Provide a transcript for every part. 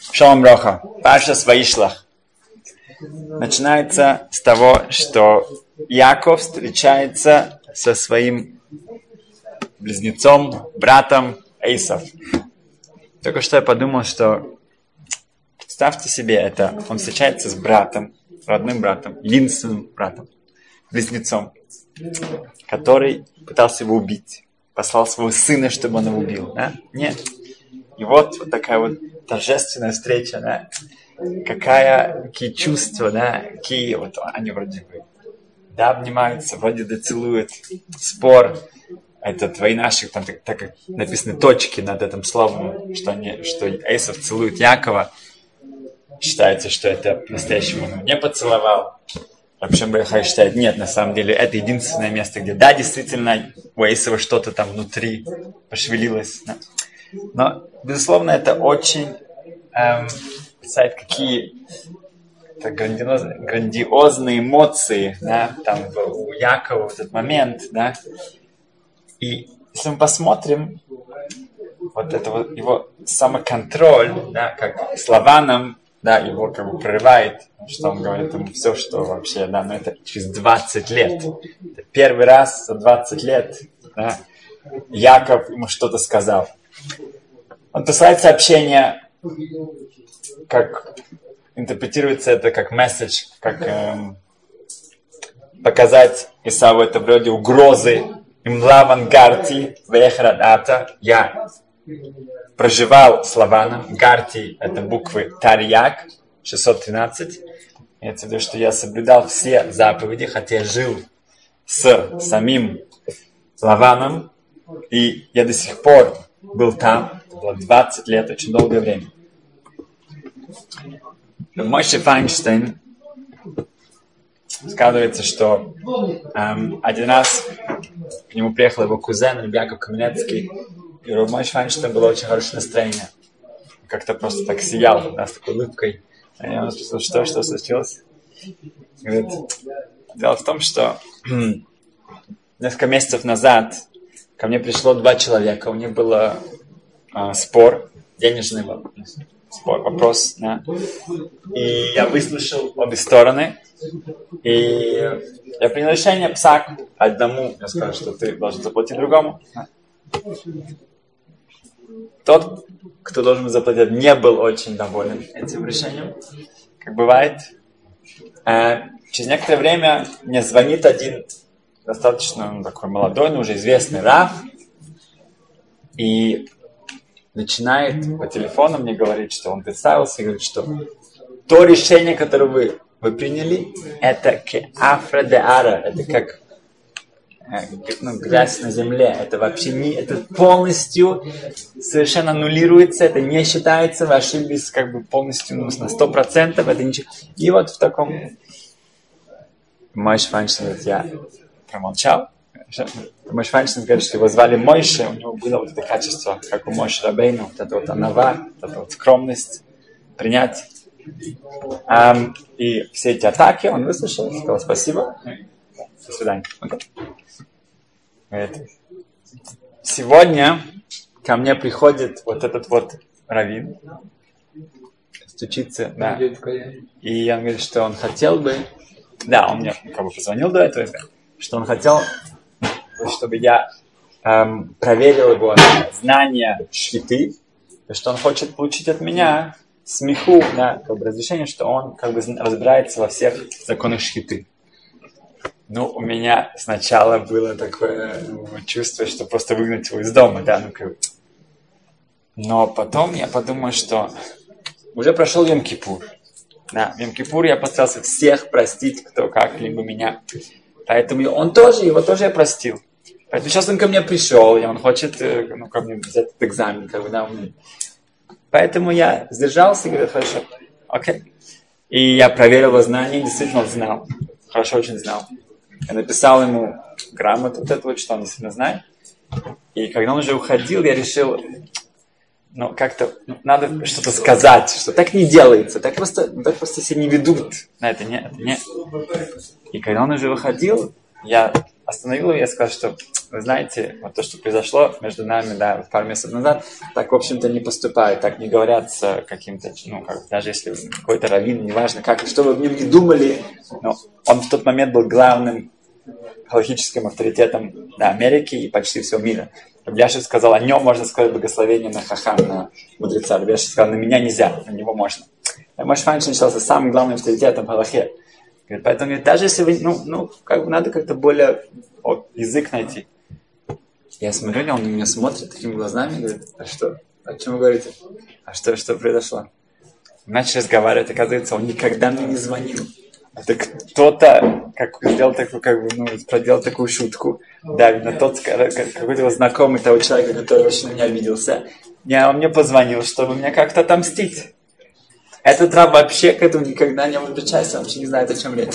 Шалом Роха. Паша Сваишлах. Начинается с того, что Яков встречается со своим близнецом, братом Эйсов. Только что я подумал, что представьте себе это, он встречается с братом, родным братом, единственным братом, близнецом, который пытался его убить, послал своего сына, чтобы он его убил. Да? Нет. И вот, вот такая вот торжественная встреча, да, какая, какие чувства, да, какие, вот они вроде бы, да, обнимаются, вроде да целуют, спор, твои наши, там так, так как написаны точки над этим словом, что, они, что Эйсов целует Якова, считается, что это по-настоящему он не поцеловал. Рабшем Бахай считает, нет, на самом деле, это единственное место, где, да, действительно, у Эйсова что-то там внутри пошевелилось. Но, безусловно, это очень эм, представляет, какие это грандиозные, грандиозные эмоции, да, там у Якова в этот момент, да. И если мы посмотрим, вот это вот его самоконтроль, да, как слова нам, да, его как бы прорывает, что он говорит ему все, что вообще, да, но это через 20 лет. Это первый раз за 20 лет, да, Яков ему что-то сказал. Он посылает сообщение, как интерпретируется это как месседж, как эм, показать Исаву это вроде угрозы. Имлаван гарти вехрадата. Я проживал с Лаваном. Гарти это буквы Тарьяк 613. Это в виду, что я соблюдал все заповеди, хотя я жил с самим Лаваном. И я до сих пор был там, это было 20 лет, очень долгое время. Мойше Файнштейн сказывается, что эм, один раз к нему приехал его кузен Ребяков Каменецкий, и у Мойше Файнштейн было очень хорошее настроение. Как-то просто так сиял, да, с такой улыбкой. И он спросил, что, что случилось? Говорит, дело в том, что несколько месяцев назад ко мне пришло два человека, у них был э, спор, денежный спор, вопрос, да. И я выслушал обе стороны, и я принял решение, псак, одному, я скажу, что ты должен заплатить другому. Тот, кто должен заплатить, не был очень доволен этим решением, как бывает. Э, через некоторое время мне звонит один достаточно ну, такой молодой, но уже известный Раф, и начинает по телефону мне говорить, что он представился и говорит, что то решение, которое вы, вы приняли, это кеафра де ара, это как э, ну, грязь на земле. Это вообще не, это полностью совершенно аннулируется, это не считается, вы ошиблись как бы полностью ну, на сто процентов, это ничего. И вот в таком Мой говорит, я промолчал. Мой Файнштейн говорит, что его звали Мойше, у него было вот это качество, как у Мойши Рабейну, вот это вот анава, вот эта вот скромность, принять. Um, и все эти атаки он выслушал, сказал спасибо, до свидания. Okay. Сегодня ко мне приходит вот этот вот раввин, стучится, да. И он говорит, что он хотел бы, да, он мне как бы позвонил до этого, что он хотел, чтобы я эм, проверил его знания швиты, что он хочет получить от меня смеху, да, как бы разрешение, что он как бы разбирается во всех законах шхиты. Ну, у меня сначала было такое ну, чувство, что просто выгнать его из дома, да, ну как Но потом я подумал, что уже прошел Йом-Кипур. Да, в Йом-Кипур я постарался всех простить, кто как-либо меня Поэтому он тоже, его тоже я простил. Поэтому сейчас он ко мне пришел, и он хочет э, ну, ко мне взять этот экзамен. Как бы, да. Поэтому я сдержался и говорю, хорошо, окей. И я проверил его знания, действительно он знал. Хорошо очень знал. Я написал ему грамоту вот эту, что он действительно знает. И когда он уже уходил, я решил, ну, как-то надо что-то сказать, что так не делается, так просто, так просто себя не ведут. На это не, это не. И когда он уже выходил, я остановил ее и сказал, что, вы знаете, вот то, что произошло между нами, да, пару месяцев назад, так, в общем-то, не поступают, так не говорят с каким-то, ну, как, даже если какой-то раввин, неважно как, что вы в нем не думали, но он в тот момент был главным галактическим авторитетом да, Америки и почти всего мира. Рабляшев сказал, о нем можно сказать благословение на хахам, на мудреца. Рабляшев сказал, на меня нельзя, на него можно. Мой Файншин считался самым главным авторитетом в. Говорит, поэтому говорит, даже если вы, ну, ну, как бы надо как-то более вот, язык найти. Я смотрю, он на меня смотрит такими глазами, говорит, а что? О чем вы говорите? А что, что произошло? Начали разговаривать, оказывается, он никогда мне не звонил. Это кто-то как, сделал такую, как бы, ну, проделал такую шутку. Да, видно, тот какой-то знакомый того человека, который очень на меня обиделся. Я, он мне позвонил, чтобы меня как-то отомстить. Этот раб вообще к этому никогда не может причастен, вообще не знает, о чем речь.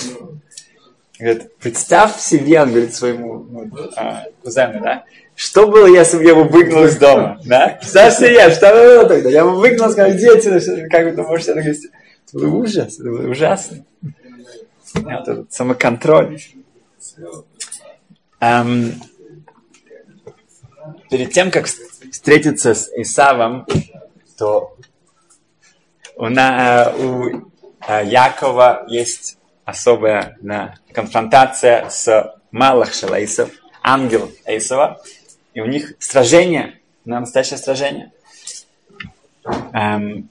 Говорит, представь себе, он говорит своему ну, а, кузену, да, что было, если бы я его выгнал из дома, да? Представь себе, что было тогда? Я бы выгнал, сказал, отсюда, как ты можешь это говорить? Это был ужас, это было ужасно. Это самоконтроль. Эм, перед тем, как встретиться с Исавом, то у, на, у э, Якова есть особая да, конфронтация с Малах Шалаисов, ангел Эйсова, и у них сражение, на настоящее сражение. Эм,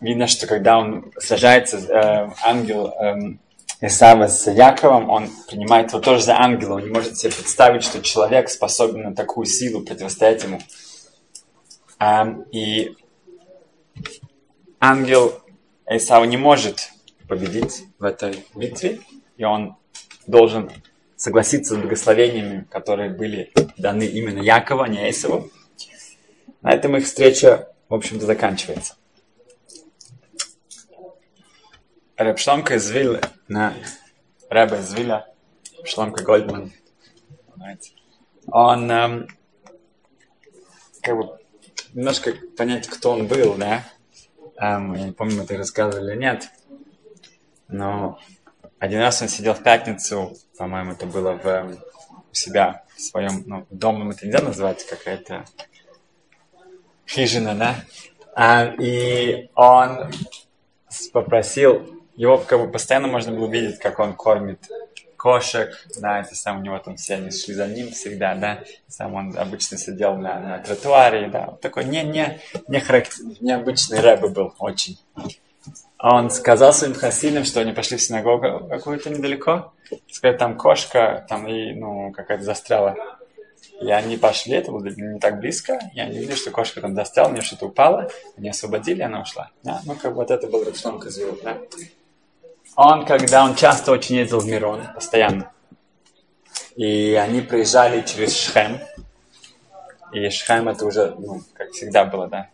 видно, что когда он сражается, э, ангел эм, Исава с Яковом, он принимает его тоже за ангела. Он не может себе представить, что человек способен на такую силу противостоять ему. И ангел Исава не может победить в этой битве, и он должен согласиться с благословениями, которые были даны именно Якову, а не Исаву. На этом их встреча, в общем-то, заканчивается. Рэб Шломка из Виллы, на Рэба из Вилля, Шломка Гольдман, он эм, как бы немножко понять, кто он был, да, эм, я не помню, мы это рассказывали или нет, но один раз он сидел в пятницу, по-моему, это было в, у себя, в своем, ну, домом это нельзя назвать, какая-то хижина, да? А, и он попросил, его как бы постоянно можно было увидеть, как он кормит кошек, да, это сам у него там все они шли за ним всегда, да, сам он обычно сидел на, на тротуаре, да, такой не, не, не характер, необычный рэб был очень. Он сказал своим хасидам, что они пошли в синагогу какую-то недалеко, сказали, там кошка, там и, ну, какая-то застряла. И они пошли, это было не так близко, и они видели, что кошка там застряла, у нее что-то упало, они освободили, она ушла. Да? Ну, как бы вот это был Рапшлом Козлов, да? Он, когда он часто очень ездил в Мирон, постоянно, и они приезжали через Шхем, и Шхем это уже, ну, как всегда было, да,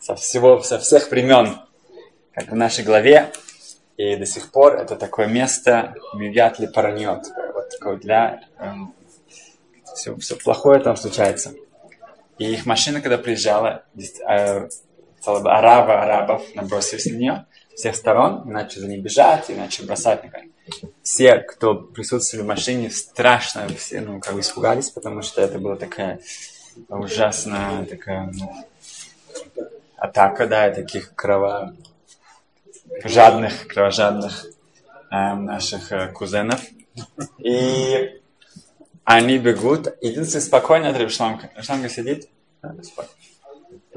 со всего, со всех времен, как в нашей главе, и до сих пор это такое место Мюят ли параньот, вот такое для... Эм, все, все плохое там случается. И их машина, когда приезжала, э, целая арабов набросились на нее, всех сторон, иначе за ней бежать, иначе бросать на Все, кто присутствовали в машине, страшно все, ну, как бы испугались, потому что это была такая ужасная такая ну, атака, да, таких крово жадных, кровожадных э, наших э, кузенов. И они бегут. Единственное, спокойно от Ревшланка. Ревшланка сидит.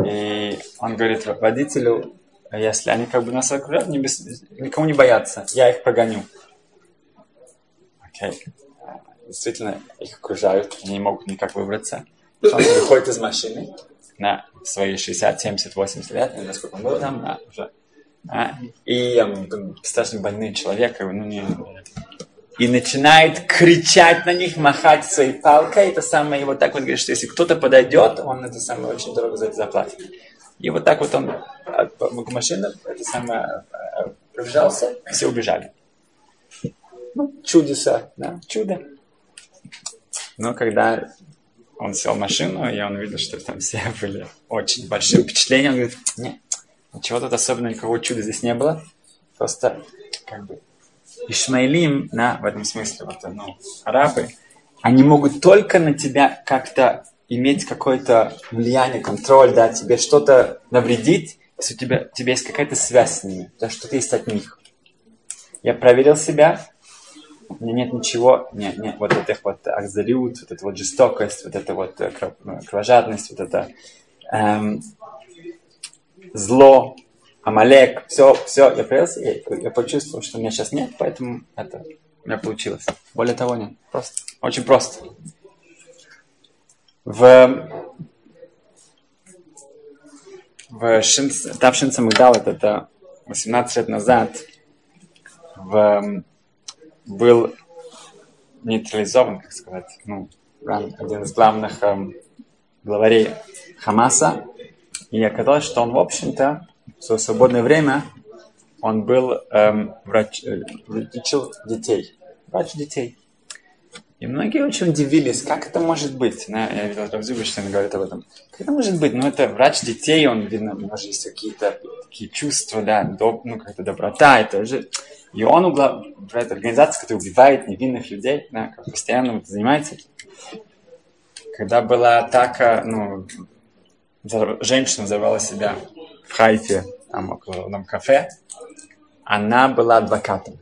И он говорит водителю, если они как бы нас окружают, не без, никому не боятся, я их прогоню. Окей. Действительно, их окружают, они не могут никак выбраться. Он выходит из машины на свои 60, 70, 80 лет, не знаю, сколько он был там, да, уже. А, и um, страшно больной человек, ну, не, и начинает кричать на них, махать своей палкой. Это самое, и вот так вот говорит, что если кто-то подойдет, он это самое очень дорого за это заплатит. И вот так вот он к машине, это самое, э, пробежался, все убежали. Ну, чудеса, да, чудо. Но когда он сел в машину, и он видел, что там все были очень большие впечатления, он говорит, нет, ничего тут особенно никакого чуда здесь не было. Просто, как бы, Ишмаилим, на, в этом смысле, вот, ну, арабы, они могут только на тебя как-то иметь какое-то влияние, контроль, да, тебе что-то навредить, если у тебя, у тебя есть какая-то связь с ними, да, что-то есть от них. Я проверил себя, у меня нет ничего, нет, нет, вот этих вот акзалют, вот эта вот жестокость, вот эта вот э, э, кровожадность, вот это эм, зло, Амалек, все, все, я проверился, я, я почувствовал, что у меня сейчас нет, поэтому это у меня получилось. Более того, нет, просто, очень просто. В, в Шинц, Тавшинца Магдал, это 18 лет назад, в, был нейтрализован, как сказать, ну, один из главных эм, главарей Хамаса. И оказалось, что он, в общем-то, в свое свободное время он был эм, врач, э, лечил детей, врач детей. И многие очень удивились, как это может быть. Да, я видел Равзюбиштейн говорит об этом. Как это может быть? Ну, это врач детей, он, видно, у него же есть какие-то такие чувства, да, доб, ну, как-то доброта, это же... И он управляет организацию, которая убивает невинных людей, да, как постоянно вот занимается. Когда была атака, ну, женщина взорвала себя в Хайфе, там около одном кафе, она была адвокатом.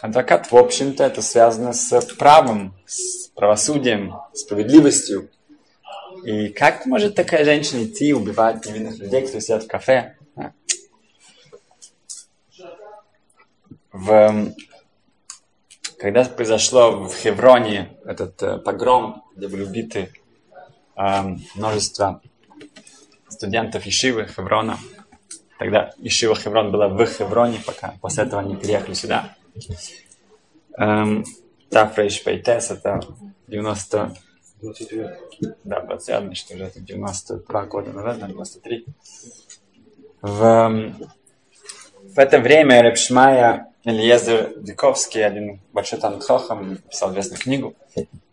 Адвокат, в общем-то, это связано с правом, с правосудием, справедливостью. И как может такая женщина идти и убивать невинных людей, которые сидят в кафе? В, когда произошло в Хевроне этот э, погром, где были убиты э, множество студентов Ишивы Хеврона. Тогда Ишива Хеврон была в Хевроне, пока после этого они переехали сюда. Эм, Тафрейш Пейтес, это 90... 29. Да, 29, значит, уже 92 года назад, 93. В, эм, в это время Репшмая Ильезер Диковский, один большой Танхохам, писал известную книгу,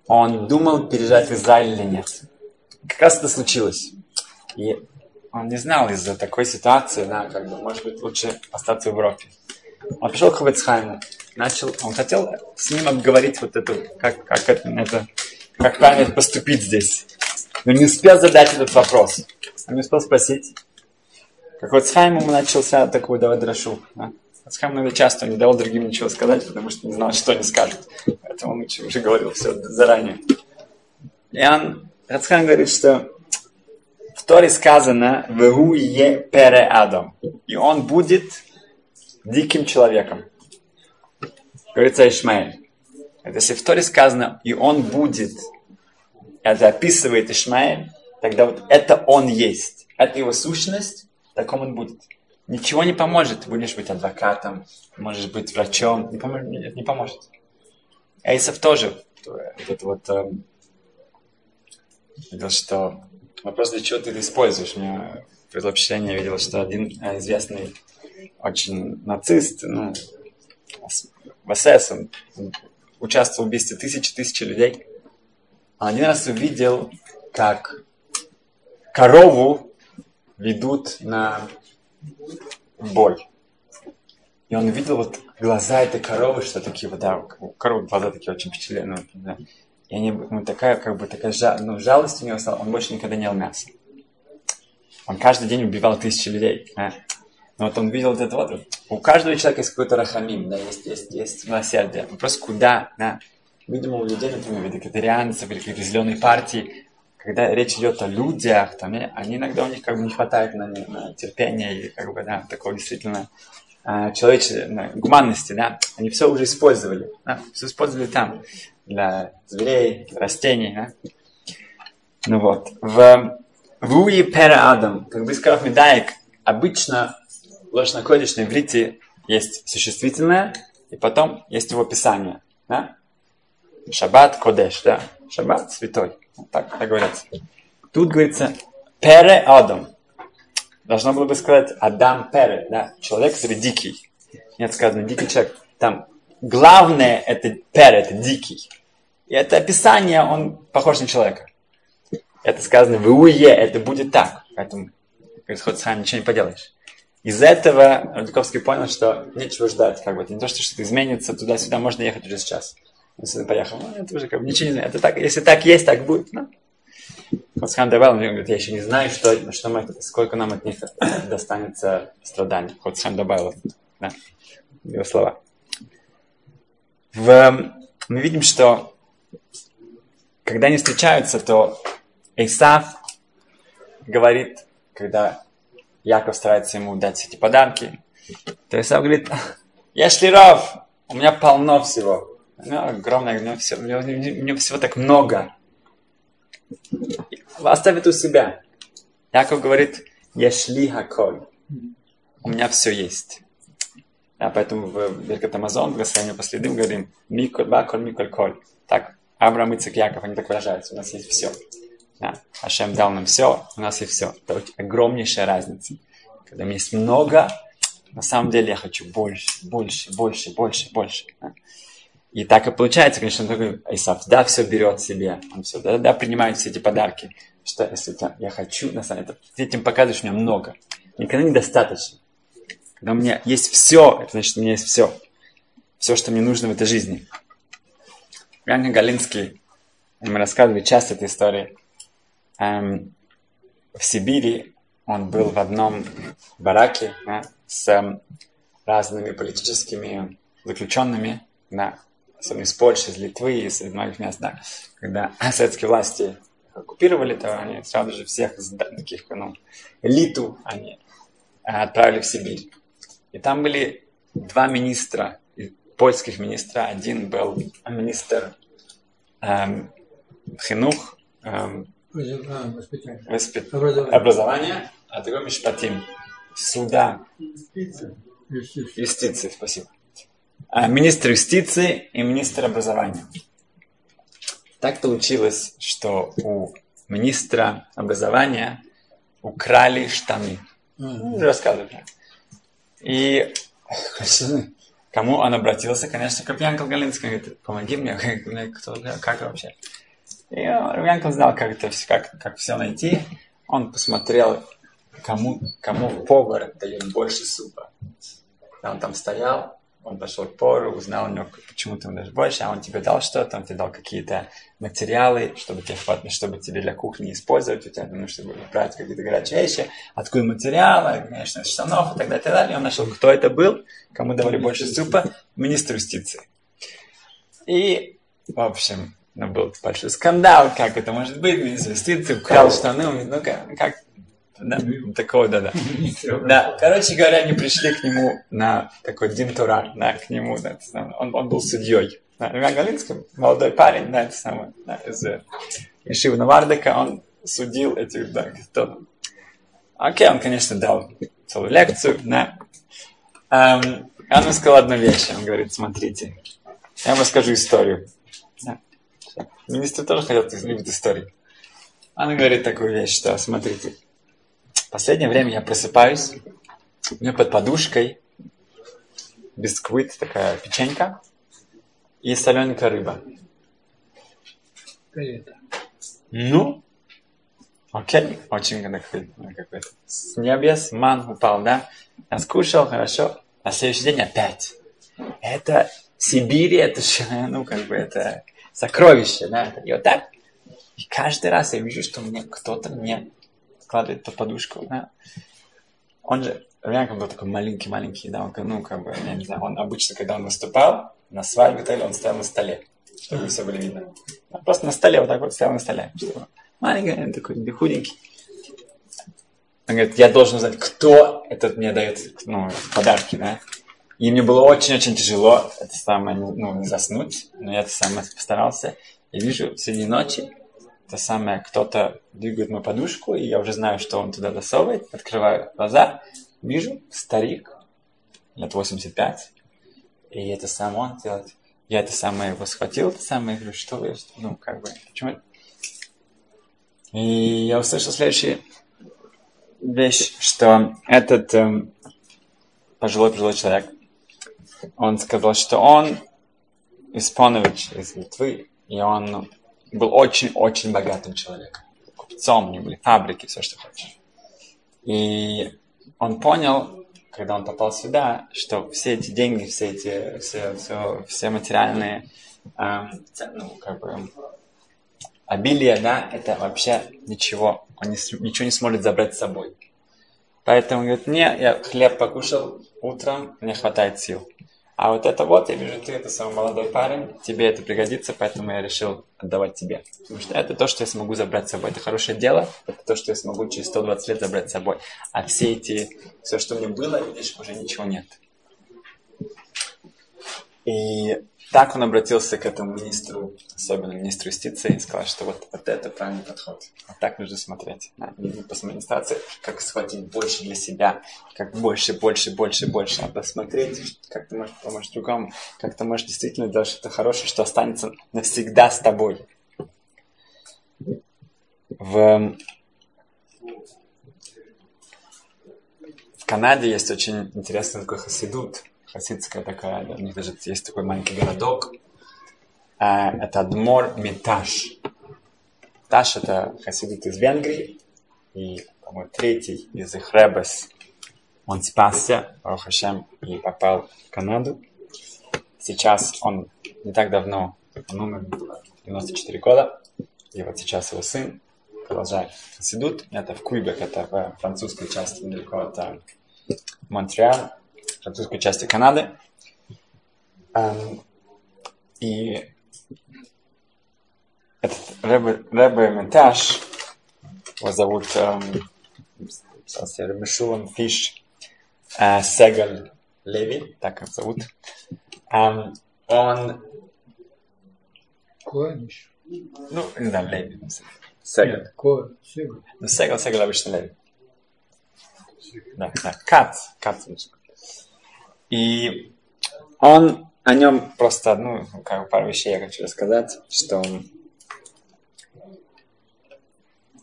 он думал, переезжать в Израиль или нет. Как раз это случилось. И он не знал из-за такой ситуации, да, как бы, может быть, лучше остаться в Европе. Он пришел к Хавецхайму, начал, он хотел с ним обговорить вот эту, как, как это, это, как правильно поступить здесь. Но не успел задать этот вопрос. Он не успел спросить. Как вот Схайм ему начался такую давать дрошу. Да? Схайм иногда часто не давал другим ничего сказать, потому что не знал, что они скажут. Поэтому он уже говорил все заранее. И он, Рацхан говорит, что в Торе сказано «Вегу е пере Адам». И он будет диким человеком. Говорится Ишмаэль. Это если в Торе сказано «и он будет», это описывает Ишмаэль, тогда вот это он есть. Это его сущность, таком он будет. Ничего не поможет. Будешь быть адвокатом, можешь быть врачом. Не поможет. Не поможет. Эйсов тоже. Вот, вот, эм, видел, что Вопрос, для чего ты это используешь? У меня предвпечатление я видел, что один э, известный очень нацист, ну, в СС, он участвовал в убийстве тысячи-тысячи людей. Он один раз увидел, как корову ведут на боль. И он увидел вот глаза этой коровы, что такие вот, да, у коровы глаза такие очень впечатленные. Да. И они, ну, такая, как бы, такая жа, ну, жалость у него стала, он больше никогда не ел мясо. Он каждый день убивал тысячи людей. Да? Вот он видел вот это вот. У каждого человека есть какой-то рахамим, да, есть, есть, есть милосердие. Вопрос, куда, да. Видимо, у людей, например, вегетарианцев или какие-то зеленые партии, когда речь идет о людях, там, они иногда у них как бы не хватает на, на терпение или как бы, да, такого действительно э, человеческой гуманности, да, они все уже использовали, да, все использовали там для зверей, для растений. Да? Ну вот. В Вуи Пера Адам, как бы сказал Медаек, обычно в ложнокодичной иврите есть существительное, и потом есть его описание. Да? Шаббат Кодеш, да? Шаббат святой. Так, так говорится. Тут говорится Пере Адам. Должно было бы сказать Адам Пере, да? Человек, который дикий. Нет, сказано дикий человек. Там главное это Пере, это дикий. И это описание, он похож на человека. Это сказано в Уе, это будет так. Поэтому, говорит, хоть сам ничего не поделаешь. Из-за этого Рудковский понял, что нечего ждать. Как бы. Не то, что что-то изменится, туда-сюда можно ехать уже сейчас. Сюда поехал. Ну, это уже как бы ничего не знаю. Это так, если так есть, так будет. Ну. Хосхан добавил, он говорит, я еще не знаю, что, что мы, сколько нам от них достанется страданий. Хосхан добавил, да, его слова. В, мы видим, что когда они встречаются, то Исав говорит, когда Яков старается ему дать эти подарки, то Исав говорит, я шлиров, у меня полно всего. У меня огромное, у меня, все, у, меня, у меня всего так много. Оставь это у себя. Яков говорит, я шли. У меня все есть. А поэтому в Беркат Амазон, в благословении по следам, говорим, миколь, баколь, миколь, коль. Так, Авраам, Ицек, Яков, они так выражаются. У нас есть все. Да. Ашем дал нам все, у нас есть все. Это огромнейшая разница. Когда у меня есть много, на самом деле я хочу больше, больше, больше, больше, больше. Да. И так и получается, конечно, он такой Исаф, да, все берет себе, он все, да, да, принимает все эти подарки. Что если я хочу, на самом деле, ты этим показываешь, меня много. Никогда недостаточно. Когда у меня есть все, это значит, у меня есть все. Все, что мне нужно в этой жизни. Янка Галинский, мы рассказывали часто эту историю. Эм, в Сибири он был в одном бараке да, с разными политическими заключенными, да, особенно из Польши, из Литвы, из многих мест, да. Когда советские власти оккупировали, то они сразу же всех таких, ну, элиту они э, отправили в Сибирь. И там были два министра, польских министра. Один был министр эм, хинух, эм, воспит... образование. образования, а другой Мишпатим, суда, юстиции, спасибо. А, министр юстиции и министр образования. Так получилось, что у министра образования украли штаны. Mm-hmm. Рассказывали. И кому он обратился? Конечно, к Галинский. Говорит, помоги мне, кто, как вообще? И Янкл знал, как, это, как, как все найти. Он посмотрел, кому, кому повар дает больше супа. Он там стоял, он пошел к пору, узнал у него, почему ты даешь больше, а он тебе дал что-то, он тебе дал какие-то материалы, чтобы тебе хватит, чтобы тебе для кухни использовать, у тебя, ну, чтобы брать какие-то горячие вещи, откуда материалы, конечно, штанов и так далее, и так далее. Он нашел, кто это был, кому давали больше супа, министр юстиции. И, в общем, ну, был большой скандал, как это может быть, министр юстиции украл штаны, ну, как, как да, такого, да, да. Да, короче говоря, они пришли к нему на такой динтура, да, к нему, да, он, он был судьей. Да, Иван Галинский, молодой парень, да, это самое, да, из Ишива Навардека, он судил этих, да, кто Окей, он, конечно, дал целую лекцию, да. Um, он сказал одну вещь, он говорит, смотрите, я вам расскажу историю. Министр тоже хотел, любит истории. Он говорит такую вещь, что, смотрите, в последнее время я просыпаюсь, у меня под подушкой бисквит, такая печенька и солененькая рыба. Ну, окей, очень какой, какой с небес ман упал, да? Я скушал, хорошо. На следующий день опять. Это Сибирь, это ну, как бы, это сокровище, да? И вот так. И каждый раз я вижу, что мне кто-то мне складывает под подушку, да. Он же, реально был такой маленький-маленький, да, он, ну, как бы, я не знаю, он обычно, когда он выступал, на свадьбе то он стоял на столе, чтобы все было видно. Он просто на столе, вот так вот стоял на столе. Маленький, такой худенький. Он говорит, я должен узнать, кто этот мне дает ну, подарки, да. И мне было очень-очень тяжело это самое, ну, заснуть, но я это самое постарался. И вижу в середине ночи, то самое, кто-то двигает мою подушку, и я уже знаю, что он туда засовывает, открываю глаза, вижу старик, лет 85, и это сам он делает. Я это самое его схватил, это самое, говорю, что вы, ну, как бы, почему? И я услышал следующую вещь, что этот эм, пожилой пожилой человек, он сказал, что он испанович из Литвы, и он был очень-очень богатым человеком. Купцом, у него были фабрики, все, что хочешь. И он понял, когда он попал сюда, что все эти деньги, все эти, все, все, все материальные эм, ну, как бы, обилие, да, это вообще ничего. Он не, ничего не сможет забрать с собой. Поэтому говорит, не, я хлеб покушал утром, мне хватает сил. А вот это вот, я вижу, ты это самый молодой парень, тебе это пригодится, поэтому я решил отдавать тебе. Потому что это то, что я смогу забрать с собой. Это хорошее дело, это то, что я смогу через 120 лет забрать с собой. А все эти, все, что мне было, видишь, уже ничего нет. И так он обратился к этому министру, особенно министру юстиции, и сказал, что вот, вот это правильный подход. Вот так нужно смотреть. Да, посмотреть как схватить больше для себя, как больше, больше, больше, больше. Надо смотреть, как ты можешь помочь другому, как ты можешь действительно делать что-то хорошее, что останется навсегда с тобой. В, в Канаде есть очень интересный такой хасидут – хасидская такая, да, у них даже есть такой маленький городок. А, это Адмор Миташ. Таш это хасидит из Венгрии. И, по-моему, третий из их Ребес. Он спасся, Рохашем, и попал в Канаду. Сейчас он не так давно, он умер 94 года. И вот сейчас его сын продолжает хасидут. Это в Куйбек, это в французской части недалеко от э, Монтреаля французской части Канады. Эм, и этот Рэбе Меташ, его зовут эм, Мишулам Фиш э, Сегаль Леви, так его зовут. Эм, он... Коэниш? Ну, не знаю, Леви. Сегаль. Сегаль. Ну, Сегаль, Сегаль обычно Леви. Да, да. Кац. Кац. И он о нем просто, ну, как бы пару вещей я хочу рассказать, что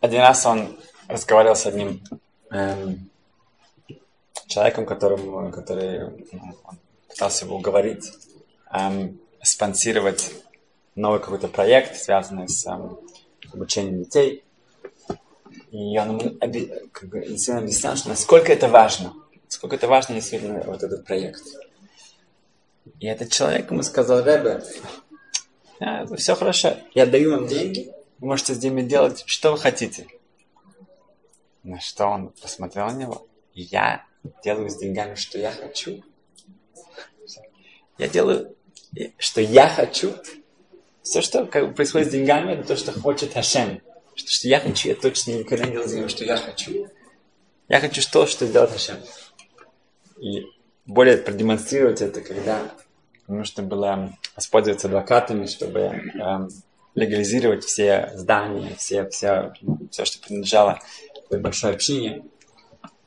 один раз он разговаривал с одним эм, человеком, которым, который ну, пытался его уговорить эм, спонсировать новый какой-то проект, связанный с эм, обучением детей. И он ему как бы, объяснял, что насколько это важно – Сколько это важно действительно вот этот проект. И этот человек ему сказал, Ребе, а, все хорошо, я даю вам деньги, вы можете с ними делать, что вы хотите. На что он посмотрел на него, я делаю с деньгами, что я хочу. Я делаю, что я хочу. Все, что происходит с деньгами, это то, что хочет Хашем. Что, что я хочу, я точно никогда не делаю что я хочу. Я хочу то, что сделал Хашем. И более продемонстрировать это, когда нужно было воспользоваться адвокатами, чтобы э, легализировать все здания, все, все, все, что принадлежало большой общине,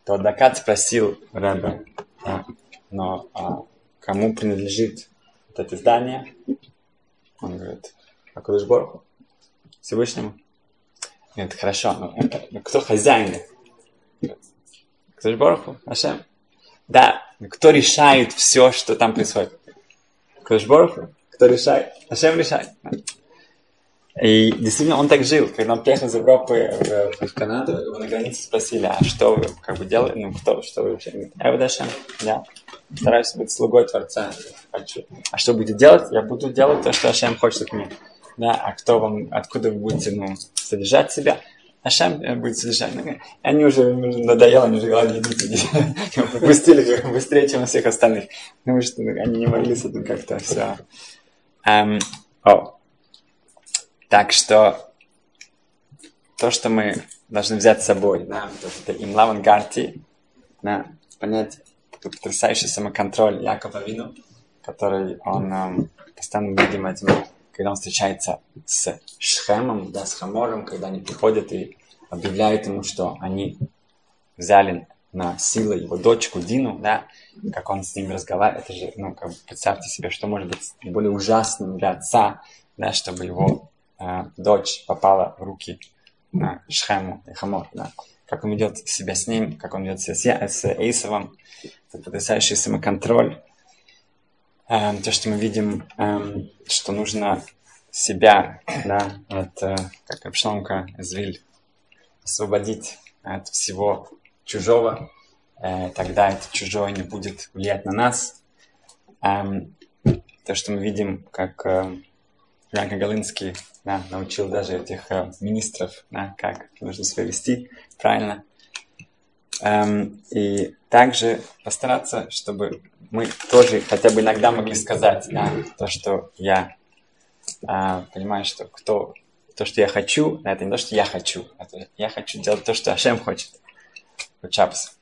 то адвокат спросил Рэба, да, но а кому принадлежит вот это здание? Он говорит, а куда Борху? Всевышнему? Говорит, хорошо, но, но кто хозяин? Борху? Ашем? Да, кто решает все, что там происходит? Крошборху? Кто решает? Ашем решает. И действительно он так жил. Когда он приехал из Европы в, в Канаду, его на границе спросили, а что вы как бы делаете? Ну, кто, что вы вообще? Я Ашем, я стараюсь быть слугой Творца. Хочу. А что будете делать? Я буду делать то, что Ашем хочет от меня. Да, а кто вам, откуда вы будете ну, содержать себя? Ашем будет содержать. Они уже, надоело, они уже идите, пропустили быстрее, чем всех остальных. Потому что ну, они не могли с этим как-то все. Um, oh. Так что то, что мы должны взять с собой, да, это имлаван гарти, да, понять потрясающий самоконтроль Якова Вину, который он um, постоянно видим этим когда он встречается с Шхемом, да, с Хамором, когда они приходят и объявляют ему, что они взяли на силу его дочку Дину, да, как он с ними разговаривает, это же, ну, как бы представьте себе, что может быть более ужасным для отца, да, чтобы его э, дочь попала в руки э, Шхему и Хамор, да. Как он ведет себя с ним, как он ведет себя с, с Эйсовым, это потрясающий самоконтроль, э, то, что мы видим, э, что нужно себя да, от, э, как Абшаломка Звиль, освободить от всего чужого, э, тогда это чужое не будет влиять на нас. Э, то, что мы видим, как э, Янка Галинский да, научил даже этих э, министров, да, как нужно себя вести правильно. Эм, и также постараться, чтобы мы тоже хотя бы иногда могли сказать да, то, что я э, понимаю, что кто, то, что я хочу, это не то, что я хочу, это я хочу делать то, что Ашем хочет. Чапс.